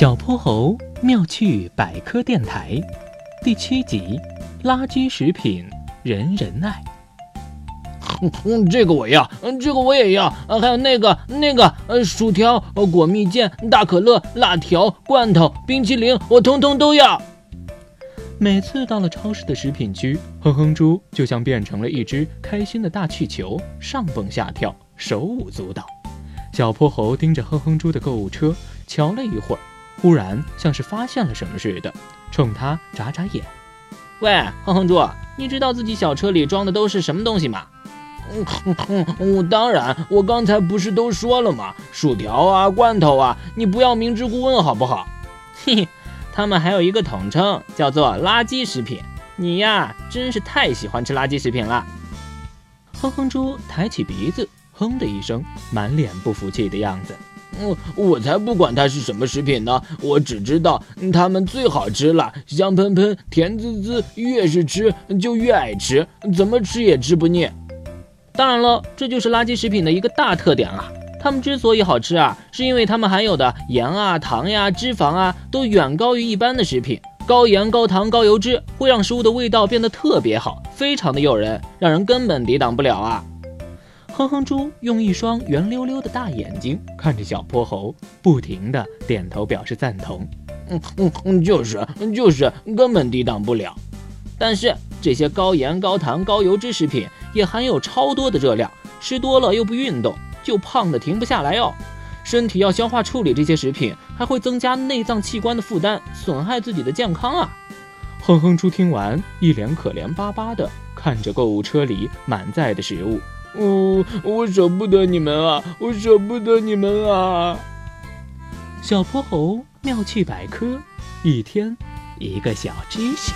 小泼猴妙趣百科电台第七集：垃圾食品人人爱。嗯，这个我要，嗯，这个我也要，呃，还有那个那个，呃，薯条、呃，果蜜饯、大可乐、辣条、罐头、冰淇淋，我通通都要。每次到了超市的食品区，哼哼猪就像变成了一只开心的大气球，上蹦下跳，手舞足蹈。小泼猴盯着哼哼猪的购物车，瞧了一会儿。忽然像是发现了什么似的，冲他眨眨眼。喂，哼哼猪，你知道自己小车里装的都是什么东西吗？嗯，我当然，我刚才不是都说了吗？薯条啊，罐头啊，你不要明知故问好不好？嘿 嘿，他们还有一个统称，叫做垃圾食品。你呀，真是太喜欢吃垃圾食品了。哼哼猪抬起鼻子，哼的一声，满脸不服气的样子。嗯，我才不管它是什么食品呢，我只知道它们最好吃了，香喷喷，甜滋滋，越是吃就越爱吃，怎么吃也吃不腻。当然了，这就是垃圾食品的一个大特点啊。它们之所以好吃啊，是因为它们含有的盐啊、糖呀、脂肪啊，都远高于一般的食品。高盐、高糖、高油脂会让食物的味道变得特别好，非常的诱人，让人根本抵挡不了啊。哼哼猪用一双圆溜溜的大眼睛看着小泼猴，不停地点头表示赞同。嗯嗯嗯，就是就是，根本抵挡不了。但是这些高盐、高糖、高油脂食品也含有超多的热量，吃多了又不运动，就胖的停不下来哦。身体要消化处理这些食品，还会增加内脏器官的负担，损害自己的健康啊。哼哼猪听完，一脸可怜巴巴的看着购物车里满载的食物。哦，我舍不得你们啊，我舍不得你们啊！小泼猴妙趣百科，一天一个小知识。